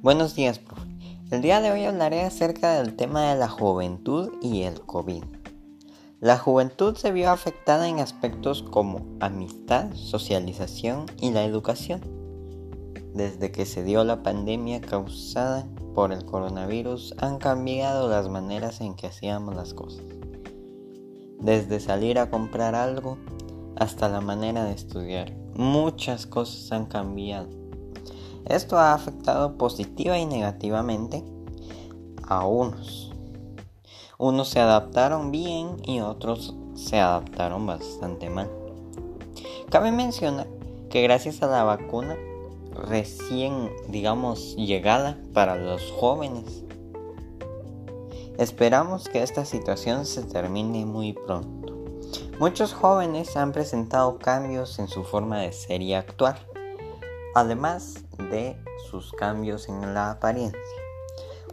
Buenos días, profe. El día de hoy hablaré acerca del tema de la juventud y el COVID. La juventud se vio afectada en aspectos como amistad, socialización y la educación. Desde que se dio la pandemia causada por el coronavirus han cambiado las maneras en que hacíamos las cosas. Desde salir a comprar algo hasta la manera de estudiar. Muchas cosas han cambiado esto ha afectado positiva y negativamente a unos. Unos se adaptaron bien y otros se adaptaron bastante mal. Cabe mencionar que gracias a la vacuna recién, digamos, llegada para los jóvenes, esperamos que esta situación se termine muy pronto. Muchos jóvenes han presentado cambios en su forma de ser y actuar además de sus cambios en la apariencia.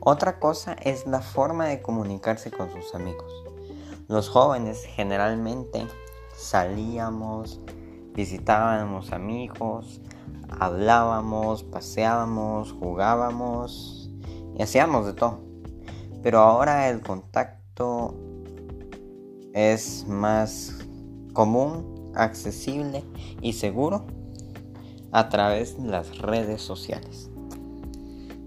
Otra cosa es la forma de comunicarse con sus amigos. Los jóvenes generalmente salíamos, visitábamos amigos, hablábamos, paseábamos, jugábamos y hacíamos de todo. Pero ahora el contacto es más común, accesible y seguro a través de las redes sociales.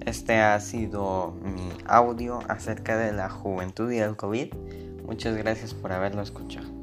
Este ha sido mi audio acerca de la juventud y el COVID. Muchas gracias por haberlo escuchado.